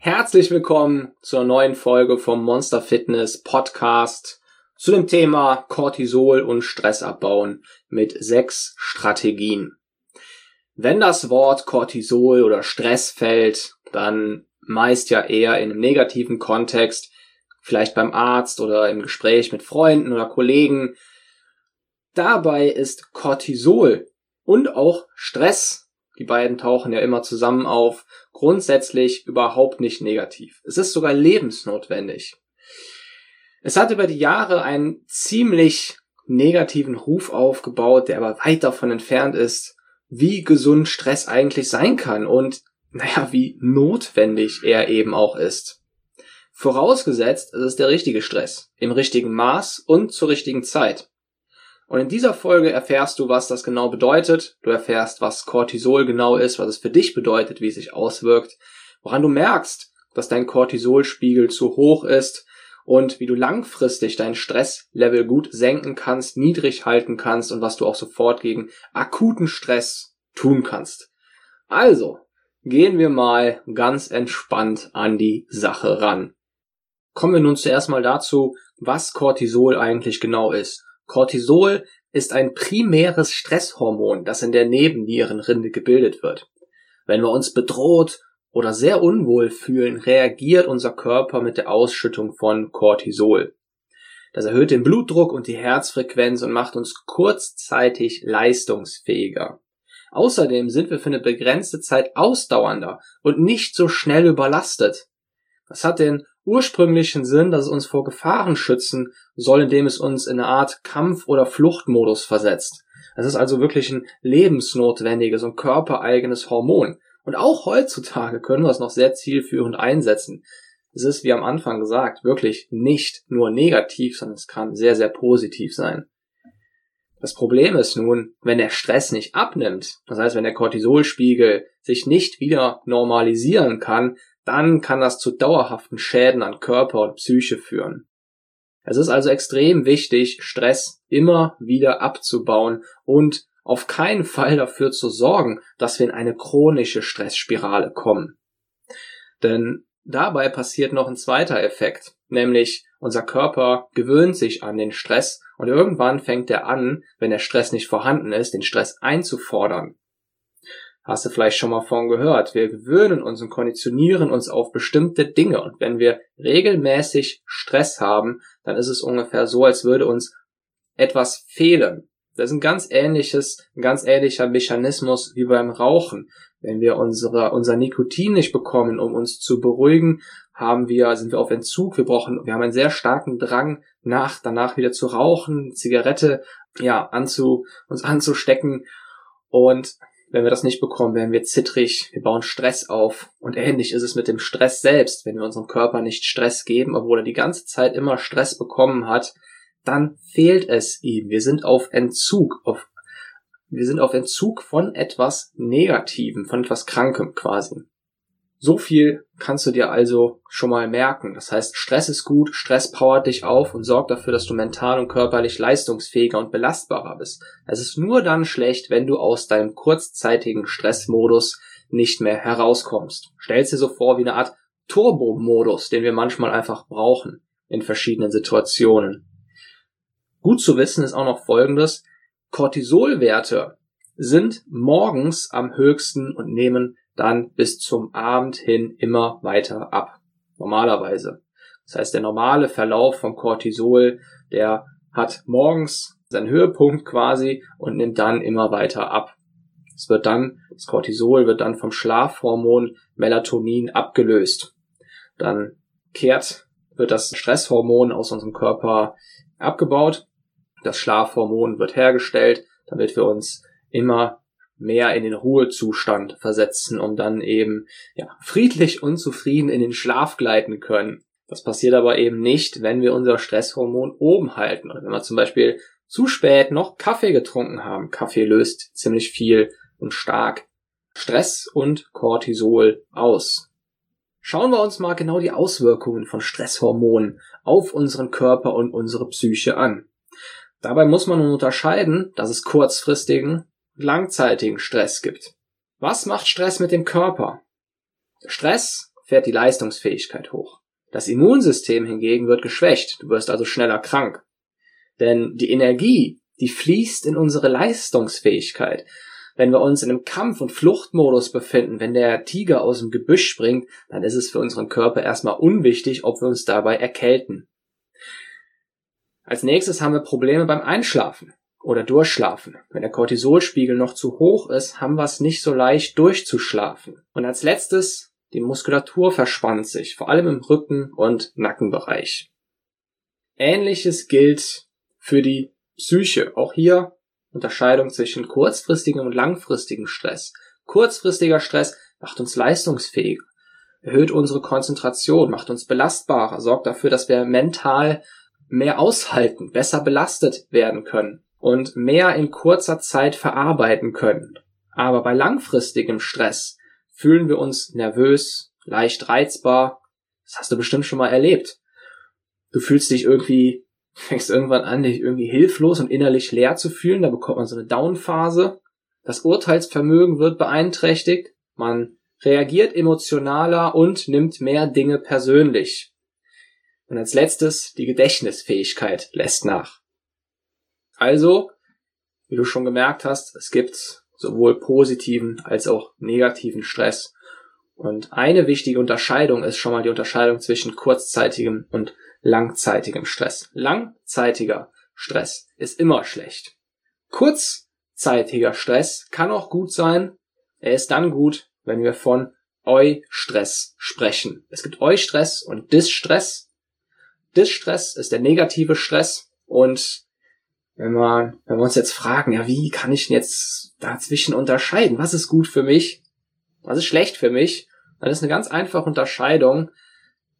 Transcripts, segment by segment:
Herzlich willkommen zur neuen Folge vom Monster Fitness Podcast zu dem Thema Cortisol und Stress abbauen mit sechs Strategien. Wenn das Wort Cortisol oder Stress fällt, dann meist ja eher in einem negativen Kontext, vielleicht beim Arzt oder im Gespräch mit Freunden oder Kollegen. Dabei ist Cortisol und auch Stress die beiden tauchen ja immer zusammen auf. Grundsätzlich überhaupt nicht negativ. Es ist sogar lebensnotwendig. Es hat über die Jahre einen ziemlich negativen Ruf aufgebaut, der aber weit davon entfernt ist, wie gesund Stress eigentlich sein kann und, naja, wie notwendig er eben auch ist. Vorausgesetzt, es ist der richtige Stress, im richtigen Maß und zur richtigen Zeit. Und in dieser Folge erfährst du, was das genau bedeutet. Du erfährst, was Cortisol genau ist, was es für dich bedeutet, wie es sich auswirkt, woran du merkst, dass dein Cortisolspiegel zu hoch ist und wie du langfristig dein Stresslevel gut senken kannst, niedrig halten kannst und was du auch sofort gegen akuten Stress tun kannst. Also, gehen wir mal ganz entspannt an die Sache ran. Kommen wir nun zuerst mal dazu, was Cortisol eigentlich genau ist. Cortisol ist ein primäres Stresshormon, das in der Nebennierenrinde gebildet wird. Wenn wir uns bedroht oder sehr unwohl fühlen, reagiert unser Körper mit der Ausschüttung von Cortisol. Das erhöht den Blutdruck und die Herzfrequenz und macht uns kurzzeitig leistungsfähiger. Außerdem sind wir für eine begrenzte Zeit ausdauernder und nicht so schnell überlastet. Das hat den ursprünglichen Sinn, dass es uns vor Gefahren schützen soll, indem es uns in eine Art Kampf- oder Fluchtmodus versetzt. Es ist also wirklich ein lebensnotwendiges und körpereigenes Hormon. Und auch heutzutage können wir es noch sehr zielführend einsetzen. Es ist, wie am Anfang gesagt, wirklich nicht nur negativ, sondern es kann sehr, sehr positiv sein. Das Problem ist nun, wenn der Stress nicht abnimmt, das heißt, wenn der Cortisolspiegel sich nicht wieder normalisieren kann, dann kann das zu dauerhaften Schäden an Körper und Psyche führen. Es ist also extrem wichtig, Stress immer wieder abzubauen und auf keinen Fall dafür zu sorgen, dass wir in eine chronische Stressspirale kommen. Denn dabei passiert noch ein zweiter Effekt, nämlich unser Körper gewöhnt sich an den Stress und irgendwann fängt er an, wenn der Stress nicht vorhanden ist, den Stress einzufordern. Hast du vielleicht schon mal von gehört. Wir gewöhnen uns und konditionieren uns auf bestimmte Dinge. Und wenn wir regelmäßig Stress haben, dann ist es ungefähr so, als würde uns etwas fehlen. Das ist ein ganz ähnliches, ein ganz ähnlicher Mechanismus wie beim Rauchen. Wenn wir unsere, unser Nikotin nicht bekommen, um uns zu beruhigen, haben wir, sind wir auf Entzug. Wir brauchen, wir haben einen sehr starken Drang nach, danach wieder zu rauchen, Zigarette, ja, anzu, uns anzustecken. Und wenn wir das nicht bekommen, werden wir zittrig, wir bauen Stress auf. Und ähnlich ist es mit dem Stress selbst. Wenn wir unserem Körper nicht Stress geben, obwohl er die ganze Zeit immer Stress bekommen hat, dann fehlt es ihm. Wir sind auf Entzug, auf, wir sind auf Entzug von etwas Negativem, von etwas Krankem quasi. So viel kannst du dir also schon mal merken. Das heißt, Stress ist gut, Stress powert dich auf und sorgt dafür, dass du mental und körperlich leistungsfähiger und belastbarer bist. Es ist nur dann schlecht, wenn du aus deinem kurzzeitigen Stressmodus nicht mehr herauskommst. Stellst dir so vor wie eine Art Turbo-Modus, den wir manchmal einfach brauchen in verschiedenen Situationen. Gut zu wissen ist auch noch Folgendes. Cortisolwerte sind morgens am höchsten und nehmen dann bis zum Abend hin immer weiter ab. Normalerweise. Das heißt, der normale Verlauf von Cortisol, der hat morgens seinen Höhepunkt quasi und nimmt dann immer weiter ab. Es wird dann, das Cortisol wird dann vom Schlafhormon Melatonin abgelöst. Dann kehrt, wird das Stresshormon aus unserem Körper abgebaut. Das Schlafhormon wird hergestellt, damit wir uns immer mehr in den Ruhezustand versetzen, um dann eben ja, friedlich und zufrieden in den Schlaf gleiten können. Das passiert aber eben nicht, wenn wir unser Stresshormon oben halten. Oder wenn wir zum Beispiel zu spät noch Kaffee getrunken haben. Kaffee löst ziemlich viel und stark Stress und Cortisol aus. Schauen wir uns mal genau die Auswirkungen von Stresshormonen auf unseren Körper und unsere Psyche an. Dabei muss man nun unterscheiden, dass es kurzfristigen langzeitigen Stress gibt. Was macht Stress mit dem Körper? Stress fährt die Leistungsfähigkeit hoch. Das Immunsystem hingegen wird geschwächt, du wirst also schneller krank. Denn die Energie, die fließt in unsere Leistungsfähigkeit. Wenn wir uns in einem Kampf- und Fluchtmodus befinden, wenn der Tiger aus dem Gebüsch springt, dann ist es für unseren Körper erstmal unwichtig, ob wir uns dabei erkälten. Als nächstes haben wir Probleme beim Einschlafen oder Durchschlafen. Wenn der Cortisolspiegel noch zu hoch ist, haben wir es nicht so leicht durchzuschlafen. Und als letztes, die Muskulatur verspannt sich, vor allem im Rücken- und Nackenbereich. Ähnliches gilt für die Psyche. Auch hier Unterscheidung zwischen kurzfristigem und langfristigem Stress. Kurzfristiger Stress macht uns leistungsfähiger, erhöht unsere Konzentration, macht uns belastbarer, sorgt dafür, dass wir mental mehr aushalten, besser belastet werden können und mehr in kurzer Zeit verarbeiten können. Aber bei langfristigem Stress fühlen wir uns nervös, leicht reizbar. Das hast du bestimmt schon mal erlebt. Du fühlst dich irgendwie, fängst irgendwann an, dich irgendwie hilflos und innerlich leer zu fühlen. Da bekommt man so eine Downphase. Das Urteilsvermögen wird beeinträchtigt. Man reagiert emotionaler und nimmt mehr Dinge persönlich. Und als letztes, die Gedächtnisfähigkeit lässt nach. Also, wie du schon gemerkt hast, es gibt sowohl positiven als auch negativen Stress. Und eine wichtige Unterscheidung ist schon mal die Unterscheidung zwischen kurzzeitigem und langzeitigem Stress. Langzeitiger Stress ist immer schlecht. Kurzzeitiger Stress kann auch gut sein. Er ist dann gut, wenn wir von Eustress sprechen. Es gibt Eustress und Distress. Distress ist der negative Stress und wenn wir, wenn wir uns jetzt fragen, ja, wie kann ich denn jetzt dazwischen unterscheiden? Was ist gut für mich? Was ist schlecht für mich? Dann ist eine ganz einfache Unterscheidung.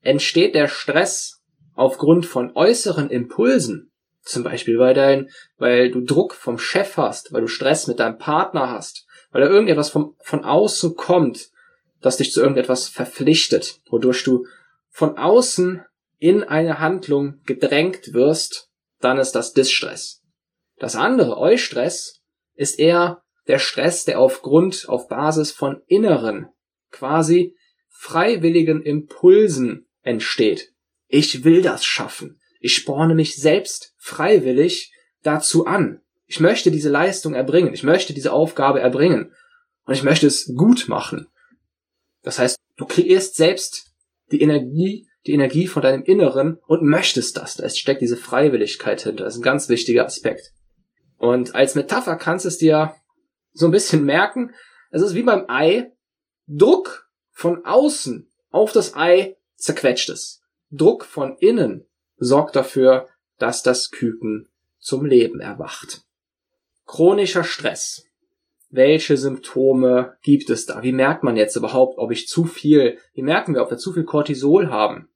Entsteht der Stress aufgrund von äußeren Impulsen? Zum Beispiel, weil dein, weil du Druck vom Chef hast, weil du Stress mit deinem Partner hast, weil da irgendetwas vom, von außen kommt, das dich zu irgendetwas verpflichtet, wodurch du von außen in eine Handlung gedrängt wirst, dann ist das Distress. Das andere, Eustress, ist eher der Stress, der aufgrund, auf Basis von inneren, quasi freiwilligen Impulsen entsteht. Ich will das schaffen. Ich sporne mich selbst freiwillig dazu an. Ich möchte diese Leistung erbringen. Ich möchte diese Aufgabe erbringen. Und ich möchte es gut machen. Das heißt, du kreierst selbst die Energie die Energie von deinem Inneren und möchtest das. Da steckt diese Freiwilligkeit hinter. Das ist ein ganz wichtiger Aspekt. Und als Metapher kannst du es dir so ein bisschen merken. Es ist wie beim Ei. Druck von außen auf das Ei zerquetscht es. Druck von innen sorgt dafür, dass das Küken zum Leben erwacht. Chronischer Stress. Welche Symptome gibt es da? Wie merkt man jetzt überhaupt, ob ich zu viel, wie merken wir, ob wir zu viel Cortisol haben?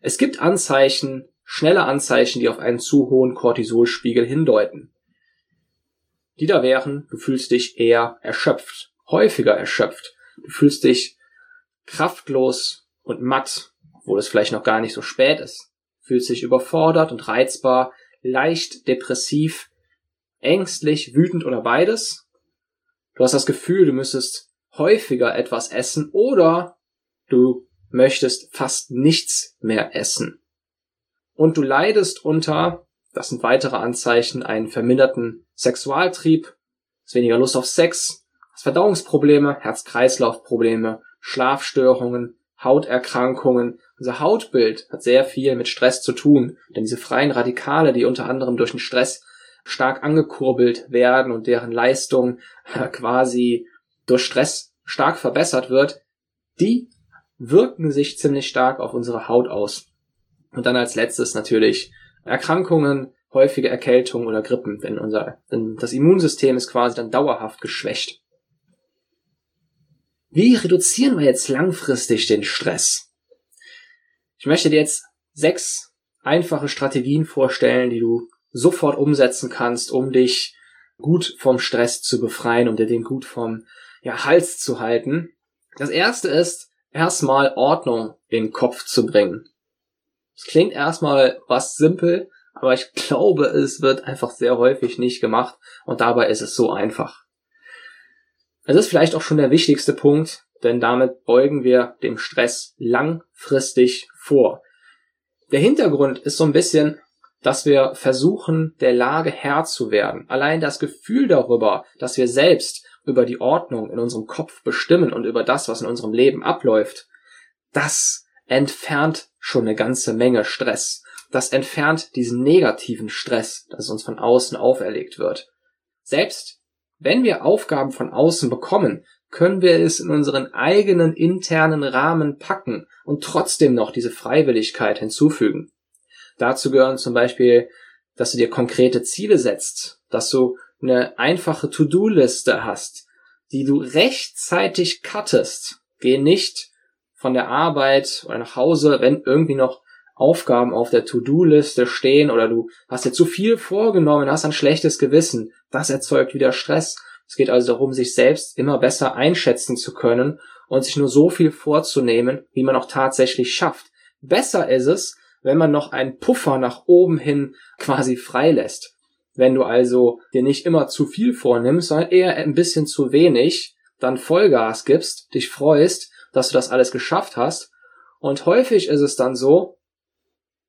Es gibt Anzeichen, schnelle Anzeichen, die auf einen zu hohen Cortisolspiegel hindeuten. Die da wären, du fühlst dich eher erschöpft, häufiger erschöpft. Du fühlst dich kraftlos und matt, obwohl es vielleicht noch gar nicht so spät ist. Du fühlst dich überfordert und reizbar, leicht depressiv, ängstlich, wütend oder beides. Du hast das Gefühl, du müsstest häufiger etwas essen oder du möchtest fast nichts mehr essen. Und du leidest unter, das sind weitere Anzeichen, einen verminderten Sexualtrieb, weniger Lust auf Sex, Verdauungsprobleme, Herz-Kreislauf-Probleme, Schlafstörungen, Hauterkrankungen. Unser Hautbild hat sehr viel mit Stress zu tun, denn diese freien Radikale, die unter anderem durch den Stress stark angekurbelt werden und deren Leistung quasi durch Stress stark verbessert wird, die wirken sich ziemlich stark auf unsere Haut aus. Und dann als letztes natürlich Erkrankungen, häufige Erkältungen oder Grippen, denn unser, denn das Immunsystem ist quasi dann dauerhaft geschwächt. Wie reduzieren wir jetzt langfristig den Stress? Ich möchte dir jetzt sechs einfache Strategien vorstellen, die du sofort umsetzen kannst, um dich gut vom Stress zu befreien, um dir den gut vom ja, Hals zu halten. Das erste ist, erstmal Ordnung in den Kopf zu bringen. Es klingt erstmal was simpel, aber ich glaube, es wird einfach sehr häufig nicht gemacht und dabei ist es so einfach. Es ist vielleicht auch schon der wichtigste Punkt, denn damit beugen wir dem Stress langfristig vor. Der Hintergrund ist so ein bisschen, dass wir versuchen, der Lage Herr zu werden. Allein das Gefühl darüber, dass wir selbst über die Ordnung in unserem Kopf bestimmen und über das, was in unserem Leben abläuft, das entfernt schon eine ganze Menge Stress. Das entfernt diesen negativen Stress, das uns von außen auferlegt wird. Selbst wenn wir Aufgaben von außen bekommen, können wir es in unseren eigenen internen Rahmen packen und trotzdem noch diese Freiwilligkeit hinzufügen. Dazu gehören zum Beispiel, dass du dir konkrete Ziele setzt, dass du eine einfache To-Do-Liste hast, die du rechtzeitig cuttest. Geh nicht von der Arbeit oder nach Hause, wenn irgendwie noch Aufgaben auf der To-Do-Liste stehen oder du hast dir zu viel vorgenommen, hast ein schlechtes Gewissen. Das erzeugt wieder Stress. Es geht also darum, sich selbst immer besser einschätzen zu können und sich nur so viel vorzunehmen, wie man auch tatsächlich schafft. Besser ist es, wenn man noch einen Puffer nach oben hin quasi freilässt. Wenn du also dir nicht immer zu viel vornimmst, sondern eher ein bisschen zu wenig, dann Vollgas gibst, dich freust, dass du das alles geschafft hast. Und häufig ist es dann so,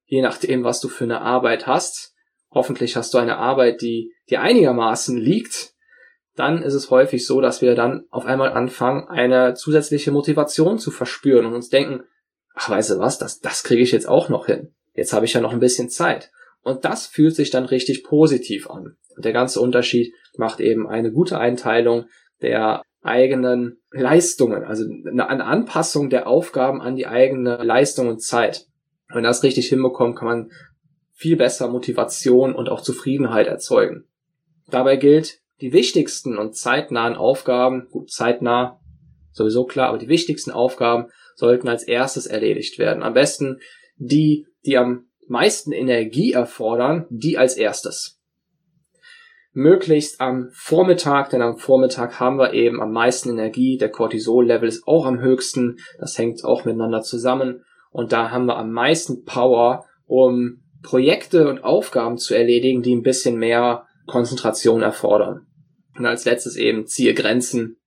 je nachdem, was du für eine Arbeit hast, hoffentlich hast du eine Arbeit, die dir einigermaßen liegt, dann ist es häufig so, dass wir dann auf einmal anfangen, eine zusätzliche Motivation zu verspüren und uns denken, ach, weißt du was, das, das kriege ich jetzt auch noch hin. Jetzt habe ich ja noch ein bisschen Zeit. Und das fühlt sich dann richtig positiv an. Und der ganze Unterschied macht eben eine gute Einteilung der eigenen Leistungen, also eine Anpassung der Aufgaben an die eigene Leistung und Zeit. Wenn das richtig hinbekommt, kann man viel besser Motivation und auch Zufriedenheit erzeugen. Dabei gilt, die wichtigsten und zeitnahen Aufgaben, gut, zeitnah sowieso klar, aber die wichtigsten Aufgaben sollten als erstes erledigt werden. Am besten die, die am meisten Energie erfordern, die als erstes. Möglichst am Vormittag, denn am Vormittag haben wir eben am meisten Energie. Der Cortisol-Level ist auch am höchsten. Das hängt auch miteinander zusammen. Und da haben wir am meisten Power, um Projekte und Aufgaben zu erledigen, die ein bisschen mehr Konzentration erfordern. Und als letztes eben ziehe Grenzen.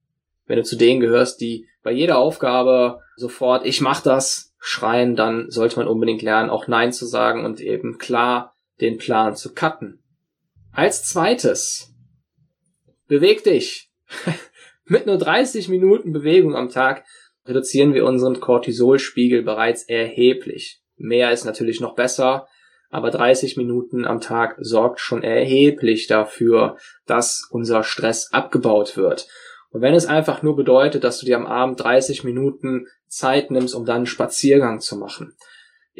Wenn du zu denen gehörst, die bei jeder Aufgabe sofort, ich mach das, schreien, dann sollte man unbedingt lernen, auch Nein zu sagen und eben klar den Plan zu cutten. Als zweites, beweg dich. Mit nur 30 Minuten Bewegung am Tag reduzieren wir unseren Cortisolspiegel bereits erheblich. Mehr ist natürlich noch besser, aber 30 Minuten am Tag sorgt schon erheblich dafür, dass unser Stress abgebaut wird. Und wenn es einfach nur bedeutet, dass du dir am Abend 30 Minuten Zeit nimmst, um dann einen Spaziergang zu machen.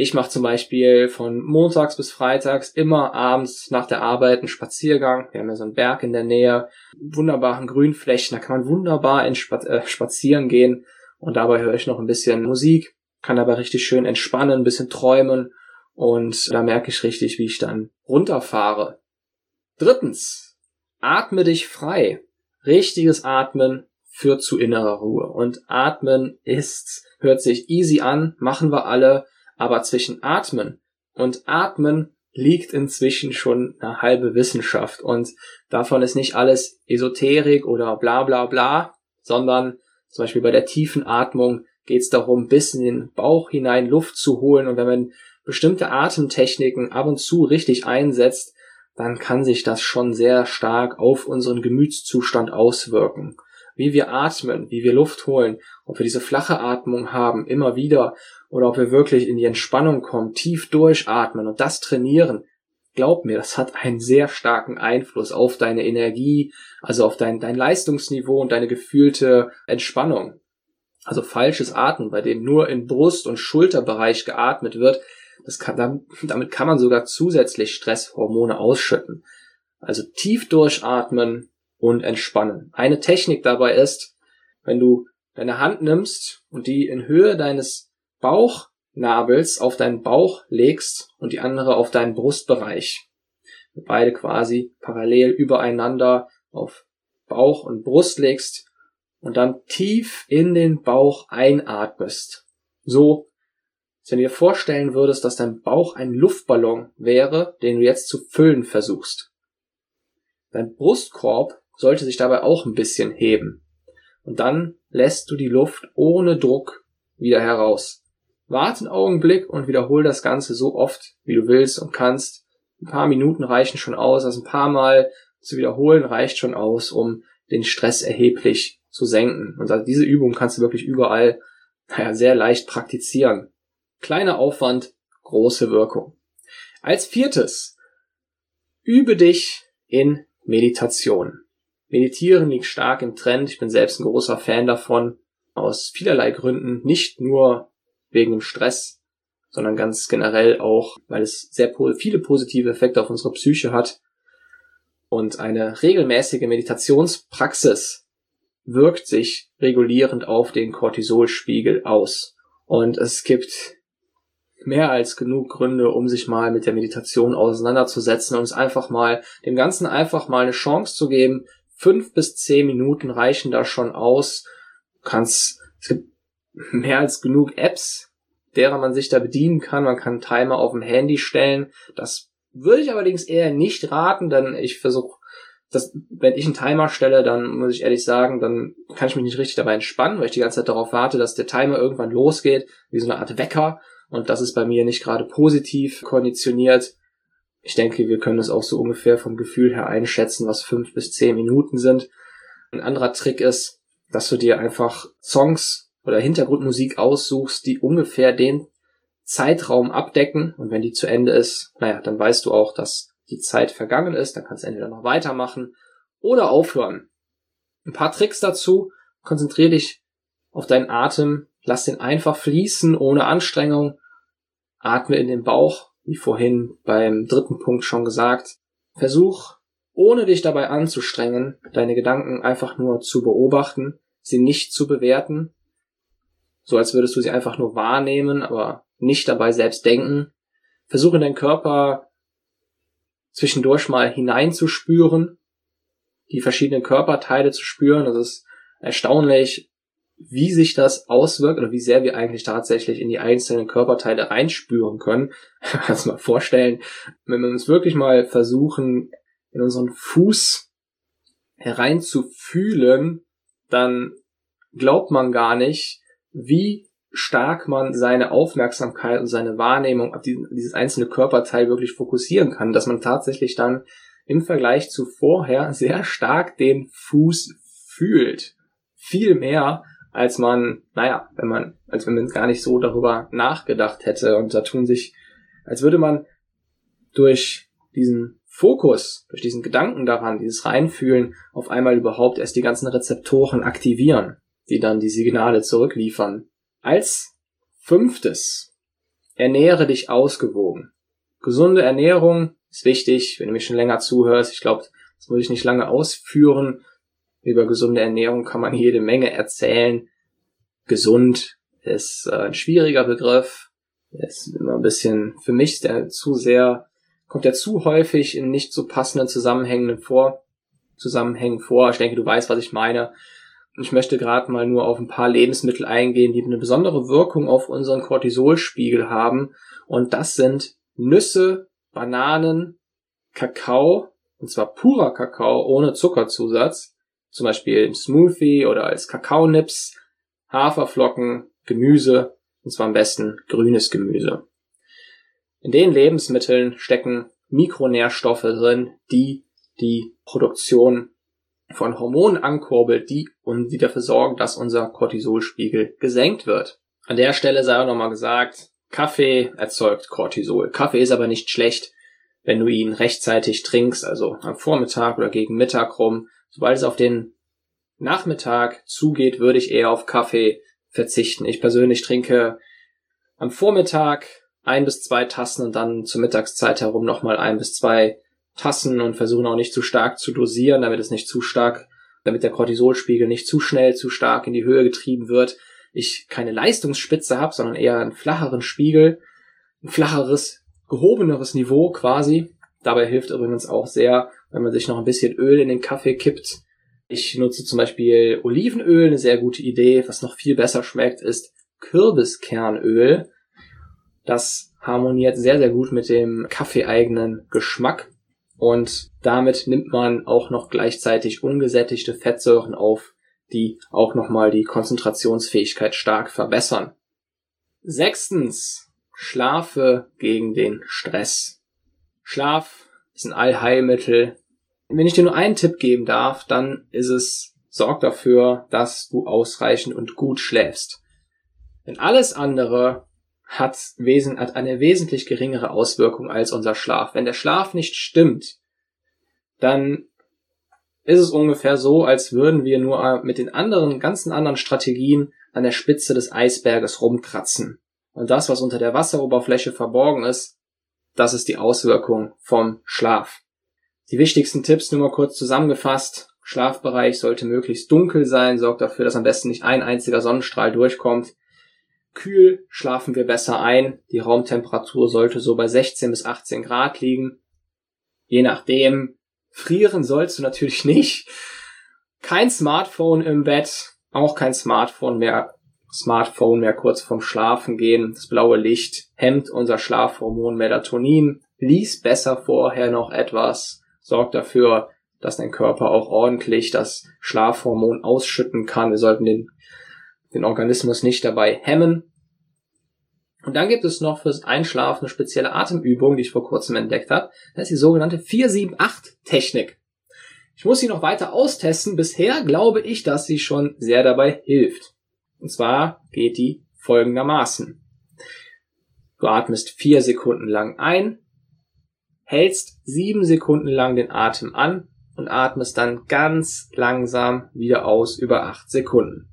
Ich mache zum Beispiel von montags bis freitags immer abends nach der Arbeit einen Spaziergang. Wir haben ja so einen Berg in der Nähe, wunderbaren Grünflächen, da kann man wunderbar in Spa äh, spazieren gehen und dabei höre ich noch ein bisschen Musik, kann aber richtig schön entspannen, ein bisschen träumen und da merke ich richtig, wie ich dann runterfahre. Drittens, atme dich frei. Richtiges Atmen führt zu innerer Ruhe. Und Atmen ist, hört sich easy an, machen wir alle, aber zwischen Atmen und Atmen liegt inzwischen schon eine halbe Wissenschaft. Und davon ist nicht alles Esoterik oder bla bla bla, sondern zum Beispiel bei der tiefen Atmung geht es darum, bis in den Bauch hinein Luft zu holen. Und wenn man bestimmte Atemtechniken ab und zu richtig einsetzt, dann kann sich das schon sehr stark auf unseren Gemütszustand auswirken. Wie wir atmen, wie wir Luft holen, ob wir diese flache Atmung haben, immer wieder, oder ob wir wirklich in die Entspannung kommen, tief durchatmen und das trainieren. Glaub mir, das hat einen sehr starken Einfluss auf deine Energie, also auf dein, dein Leistungsniveau und deine gefühlte Entspannung. Also falsches Atmen, bei dem nur in Brust- und Schulterbereich geatmet wird, das kann, damit kann man sogar zusätzlich Stresshormone ausschütten. Also tief durchatmen und entspannen. Eine Technik dabei ist, wenn du deine Hand nimmst und die in Höhe deines Bauch Nabels auf deinen Bauch legst und die andere auf deinen Brustbereich. Beide quasi parallel übereinander auf Bauch und Brust legst und dann tief in den Bauch einatmest. So, als wenn du dir vorstellen würdest, dass dein Bauch ein Luftballon wäre, den du jetzt zu füllen versuchst. Dein Brustkorb sollte sich dabei auch ein bisschen heben. Und dann lässt du die Luft ohne Druck wieder heraus. Warte einen Augenblick und wiederhol das Ganze so oft, wie du willst und kannst. Ein paar Minuten reichen schon aus, also ein paar Mal zu wiederholen reicht schon aus, um den Stress erheblich zu senken. Und also diese Übung kannst du wirklich überall naja, sehr leicht praktizieren. Kleiner Aufwand, große Wirkung. Als viertes, übe dich in Meditation. Meditieren liegt stark im Trend. Ich bin selbst ein großer Fan davon. Aus vielerlei Gründen. Nicht nur wegen dem Stress, sondern ganz generell auch, weil es sehr viele positive Effekte auf unsere Psyche hat. Und eine regelmäßige Meditationspraxis wirkt sich regulierend auf den Cortisolspiegel aus. Und es gibt mehr als genug Gründe, um sich mal mit der Meditation auseinanderzusetzen und es einfach mal, dem Ganzen einfach mal eine Chance zu geben. Fünf bis zehn Minuten reichen da schon aus. Du kannst, es gibt mehr als genug Apps, derer man sich da bedienen kann. Man kann Timer auf dem Handy stellen. Das würde ich allerdings eher nicht raten, denn ich versuche, dass, wenn ich einen Timer stelle, dann muss ich ehrlich sagen, dann kann ich mich nicht richtig dabei entspannen, weil ich die ganze Zeit darauf warte, dass der Timer irgendwann losgeht, wie so eine Art Wecker. Und das ist bei mir nicht gerade positiv konditioniert. Ich denke, wir können das auch so ungefähr vom Gefühl her einschätzen, was fünf bis zehn Minuten sind. Ein anderer Trick ist, dass du dir einfach Songs oder Hintergrundmusik aussuchst, die ungefähr den Zeitraum abdecken. Und wenn die zu Ende ist, naja, dann weißt du auch, dass die Zeit vergangen ist, dann kannst du entweder noch weitermachen oder aufhören. Ein paar Tricks dazu, konzentriere dich auf deinen Atem, lass den einfach fließen ohne Anstrengung, atme in den Bauch, wie vorhin beim dritten Punkt schon gesagt, versuch, ohne dich dabei anzustrengen, deine Gedanken einfach nur zu beobachten, sie nicht zu bewerten so als würdest du sie einfach nur wahrnehmen, aber nicht dabei selbst denken. Versuche in deinen Körper zwischendurch mal hineinzuspüren, die verschiedenen Körperteile zu spüren. Das ist erstaunlich, wie sich das auswirkt oder wie sehr wir eigentlich tatsächlich in die einzelnen Körperteile reinspüren können. Kannst mal vorstellen, wenn wir uns wirklich mal versuchen, in unseren Fuß hereinzufühlen, dann glaubt man gar nicht, wie stark man seine Aufmerksamkeit und seine Wahrnehmung auf dieses einzelne Körperteil wirklich fokussieren kann, dass man tatsächlich dann im Vergleich zu vorher sehr stark den Fuß fühlt. Viel mehr, als man, naja, wenn man, als wenn man gar nicht so darüber nachgedacht hätte. Und da tun sich, als würde man durch diesen Fokus, durch diesen Gedanken daran, dieses Reinfühlen, auf einmal überhaupt erst die ganzen Rezeptoren aktivieren die dann die Signale zurückliefern. Als fünftes, ernähre dich ausgewogen. Gesunde Ernährung ist wichtig, wenn du mich schon länger zuhörst. Ich glaube, das muss ich nicht lange ausführen. Über gesunde Ernährung kann man jede Menge erzählen. Gesund ist äh, ein schwieriger Begriff. Ist immer ein bisschen, für mich der zu sehr, kommt der zu häufig in nicht so passenden Zusammenhängen vor, Zusammenhängen vor. Ich denke, du weißt, was ich meine. Ich möchte gerade mal nur auf ein paar Lebensmittel eingehen, die eine besondere Wirkung auf unseren Cortisolspiegel haben. Und das sind Nüsse, Bananen, Kakao, und zwar purer Kakao ohne Zuckerzusatz, zum Beispiel im Smoothie oder als Kakaonips, Haferflocken, Gemüse, und zwar am besten grünes Gemüse. In den Lebensmitteln stecken Mikronährstoffe drin, die die Produktion von Hormonen ankurbelt, die und die dafür sorgen, dass unser Cortisolspiegel gesenkt wird. An der Stelle sei auch nochmal gesagt, Kaffee erzeugt Cortisol. Kaffee ist aber nicht schlecht, wenn du ihn rechtzeitig trinkst, also am Vormittag oder gegen Mittag rum. Sobald es auf den Nachmittag zugeht, würde ich eher auf Kaffee verzichten. Ich persönlich trinke am Vormittag ein bis zwei Tassen und dann zur Mittagszeit herum nochmal ein bis zwei Tassen und versuchen auch nicht zu stark zu dosieren, damit es nicht zu stark, damit der Cortisolspiegel nicht zu schnell, zu stark in die Höhe getrieben wird. ich keine Leistungsspitze habe, sondern eher einen flacheren Spiegel, ein flacheres, gehobeneres Niveau quasi. Dabei hilft übrigens auch sehr, wenn man sich noch ein bisschen Öl in den Kaffee kippt. Ich nutze zum Beispiel Olivenöl, eine sehr gute Idee. Was noch viel besser schmeckt, ist Kürbiskernöl. Das harmoniert sehr, sehr gut mit dem kaffeeeigenen Geschmack. Und damit nimmt man auch noch gleichzeitig ungesättigte Fettsäuren auf, die auch nochmal die Konzentrationsfähigkeit stark verbessern. Sechstens, schlafe gegen den Stress. Schlaf ist ein Allheilmittel. Wenn ich dir nur einen Tipp geben darf, dann ist es, sorg dafür, dass du ausreichend und gut schläfst. Denn alles andere hat, wesen, hat eine wesentlich geringere Auswirkung als unser Schlaf. Wenn der Schlaf nicht stimmt, dann ist es ungefähr so, als würden wir nur mit den anderen, ganzen anderen Strategien an der Spitze des Eisberges rumkratzen. Und das, was unter der Wasseroberfläche verborgen ist, das ist die Auswirkung vom Schlaf. Die wichtigsten Tipps nur mal kurz zusammengefasst. Schlafbereich sollte möglichst dunkel sein, sorgt dafür, dass am besten nicht ein einziger Sonnenstrahl durchkommt. Kühl schlafen wir besser ein. Die Raumtemperatur sollte so bei 16 bis 18 Grad liegen. Je nachdem, frieren sollst du natürlich nicht. Kein Smartphone im Bett, auch kein Smartphone mehr, Smartphone mehr kurz vorm Schlafen gehen. Das blaue Licht hemmt unser Schlafhormon Melatonin. Lies besser vorher noch etwas. Sorgt dafür, dass dein Körper auch ordentlich das Schlafhormon ausschütten kann. Wir sollten den den Organismus nicht dabei hemmen. Und dann gibt es noch fürs Einschlafen eine spezielle Atemübung, die ich vor kurzem entdeckt habe. Das ist die sogenannte 478-Technik. Ich muss sie noch weiter austesten. Bisher glaube ich, dass sie schon sehr dabei hilft. Und zwar geht die folgendermaßen. Du atmest vier Sekunden lang ein, hältst sieben Sekunden lang den Atem an und atmest dann ganz langsam wieder aus über acht Sekunden.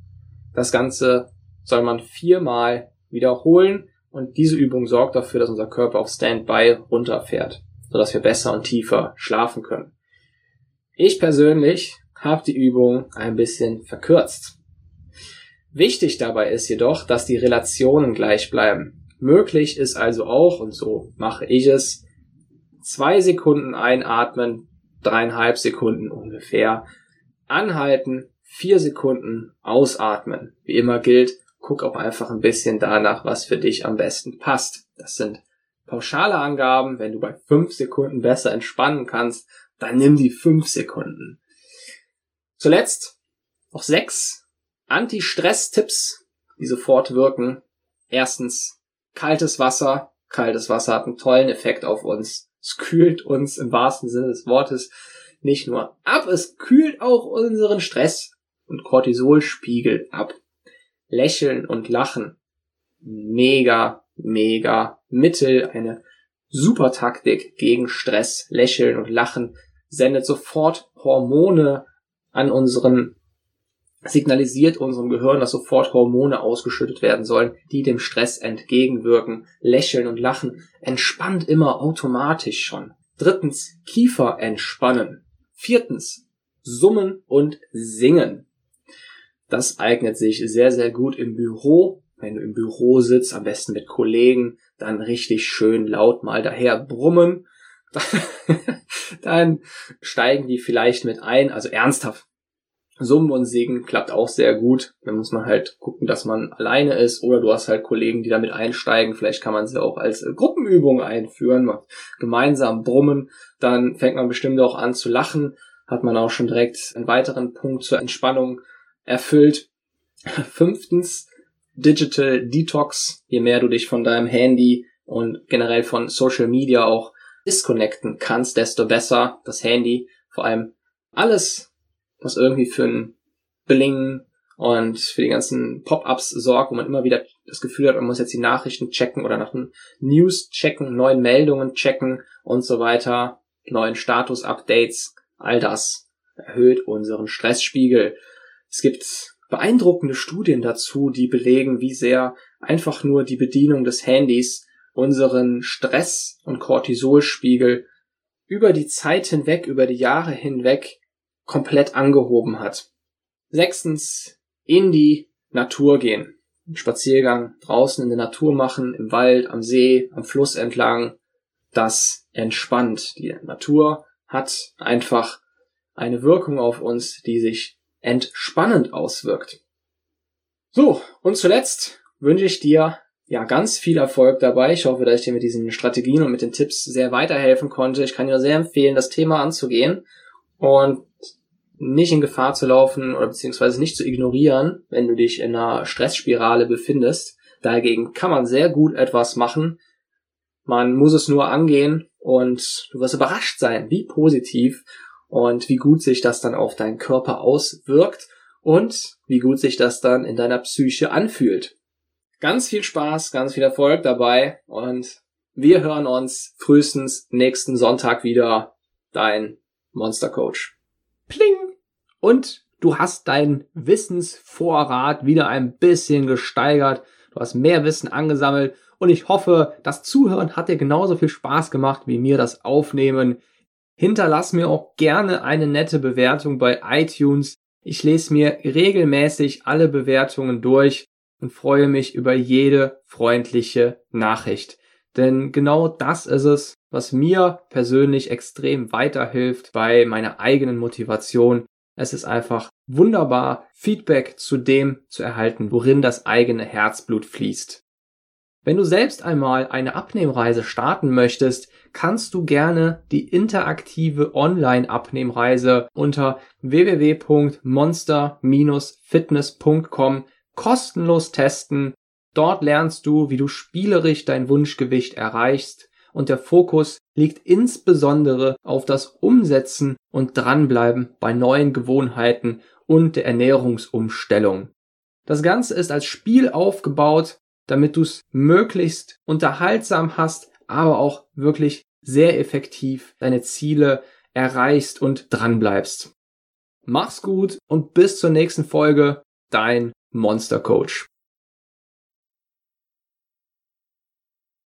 Das Ganze soll man viermal wiederholen und diese Übung sorgt dafür, dass unser Körper auf Standby runterfährt, sodass wir besser und tiefer schlafen können. Ich persönlich habe die Übung ein bisschen verkürzt. Wichtig dabei ist jedoch, dass die Relationen gleich bleiben. Möglich ist also auch, und so mache ich es, zwei Sekunden einatmen, dreieinhalb Sekunden ungefähr, anhalten, vier Sekunden ausatmen. Wie immer gilt, guck auch einfach ein bisschen danach, was für dich am besten passt. Das sind pauschale Angaben. Wenn du bei fünf Sekunden besser entspannen kannst, dann nimm die fünf Sekunden. Zuletzt noch sechs Anti-Stress-Tipps, die sofort wirken. Erstens, kaltes Wasser. Kaltes Wasser hat einen tollen Effekt auf uns. Es kühlt uns im wahrsten Sinne des Wortes nicht nur ab, es kühlt auch unseren Stress und Cortisolspiegel ab. Lächeln und Lachen. Mega, mega Mittel, eine super Taktik gegen Stress. Lächeln und Lachen sendet sofort Hormone an unseren, signalisiert unserem Gehirn, dass sofort Hormone ausgeschüttet werden sollen, die dem Stress entgegenwirken. Lächeln und Lachen entspannt immer automatisch schon. Drittens, Kiefer entspannen. Viertens, Summen und Singen. Das eignet sich sehr, sehr gut im Büro. Wenn du im Büro sitzt, am besten mit Kollegen, dann richtig schön laut mal daher brummen. dann steigen die vielleicht mit ein, also ernsthaft. Summen und Singen klappt auch sehr gut. Da muss man halt gucken, dass man alleine ist oder du hast halt Kollegen, die damit einsteigen. Vielleicht kann man sie auch als äh, Gruppenübung einführen, gemeinsam brummen. Dann fängt man bestimmt auch an zu lachen. Hat man auch schon direkt einen weiteren Punkt zur Entspannung erfüllt. Fünftens, Digital Detox. Je mehr du dich von deinem Handy und generell von Social Media auch disconnecten kannst, desto besser das Handy. Vor allem alles, was irgendwie für ein Bling und für die ganzen Pop-ups sorgt, wo man immer wieder das Gefühl hat, man muss jetzt die Nachrichten checken oder nach den News checken, neuen Meldungen checken und so weiter, neuen Status-Updates, all das erhöht unseren Stressspiegel. Es gibt beeindruckende Studien dazu, die belegen, wie sehr einfach nur die Bedienung des Handys unseren Stress- und Cortisolspiegel über die Zeit hinweg, über die Jahre hinweg komplett angehoben hat. Sechstens, in die Natur gehen. einen Spaziergang draußen in der Natur machen, im Wald, am See, am Fluss entlang, das entspannt. Die Natur hat einfach eine Wirkung auf uns, die sich entspannend auswirkt. So, und zuletzt wünsche ich dir ja ganz viel Erfolg dabei. Ich hoffe, dass ich dir mit diesen Strategien und mit den Tipps sehr weiterhelfen konnte. Ich kann dir sehr empfehlen, das Thema anzugehen und nicht in Gefahr zu laufen oder beziehungsweise nicht zu ignorieren, wenn du dich in einer Stressspirale befindest. Dagegen kann man sehr gut etwas machen. Man muss es nur angehen und du wirst überrascht sein, wie positiv und wie gut sich das dann auf deinen Körper auswirkt und wie gut sich das dann in deiner Psyche anfühlt. Ganz viel Spaß, ganz viel Erfolg dabei und wir hören uns frühestens nächsten Sonntag wieder. Dein Monster Coach. Pling! Und du hast deinen Wissensvorrat wieder ein bisschen gesteigert. Du hast mehr Wissen angesammelt und ich hoffe, das Zuhören hat dir genauso viel Spaß gemacht wie mir das Aufnehmen. Hinterlass mir auch gerne eine nette Bewertung bei iTunes. Ich lese mir regelmäßig alle Bewertungen durch und freue mich über jede freundliche Nachricht. Denn genau das ist es, was mir persönlich extrem weiterhilft bei meiner eigenen Motivation. Es ist einfach wunderbar, Feedback zu dem zu erhalten, worin das eigene Herzblut fließt. Wenn du selbst einmal eine Abnehmreise starten möchtest, kannst du gerne die interaktive Online-Abnehmreise unter www.monster-fitness.com kostenlos testen. Dort lernst du, wie du spielerisch dein Wunschgewicht erreichst und der Fokus liegt insbesondere auf das Umsetzen und Dranbleiben bei neuen Gewohnheiten und der Ernährungsumstellung. Das Ganze ist als Spiel aufgebaut, damit du es möglichst unterhaltsam hast, aber auch wirklich sehr effektiv deine Ziele erreichst und dranbleibst. Mach's gut und bis zur nächsten Folge, dein Monster Coach.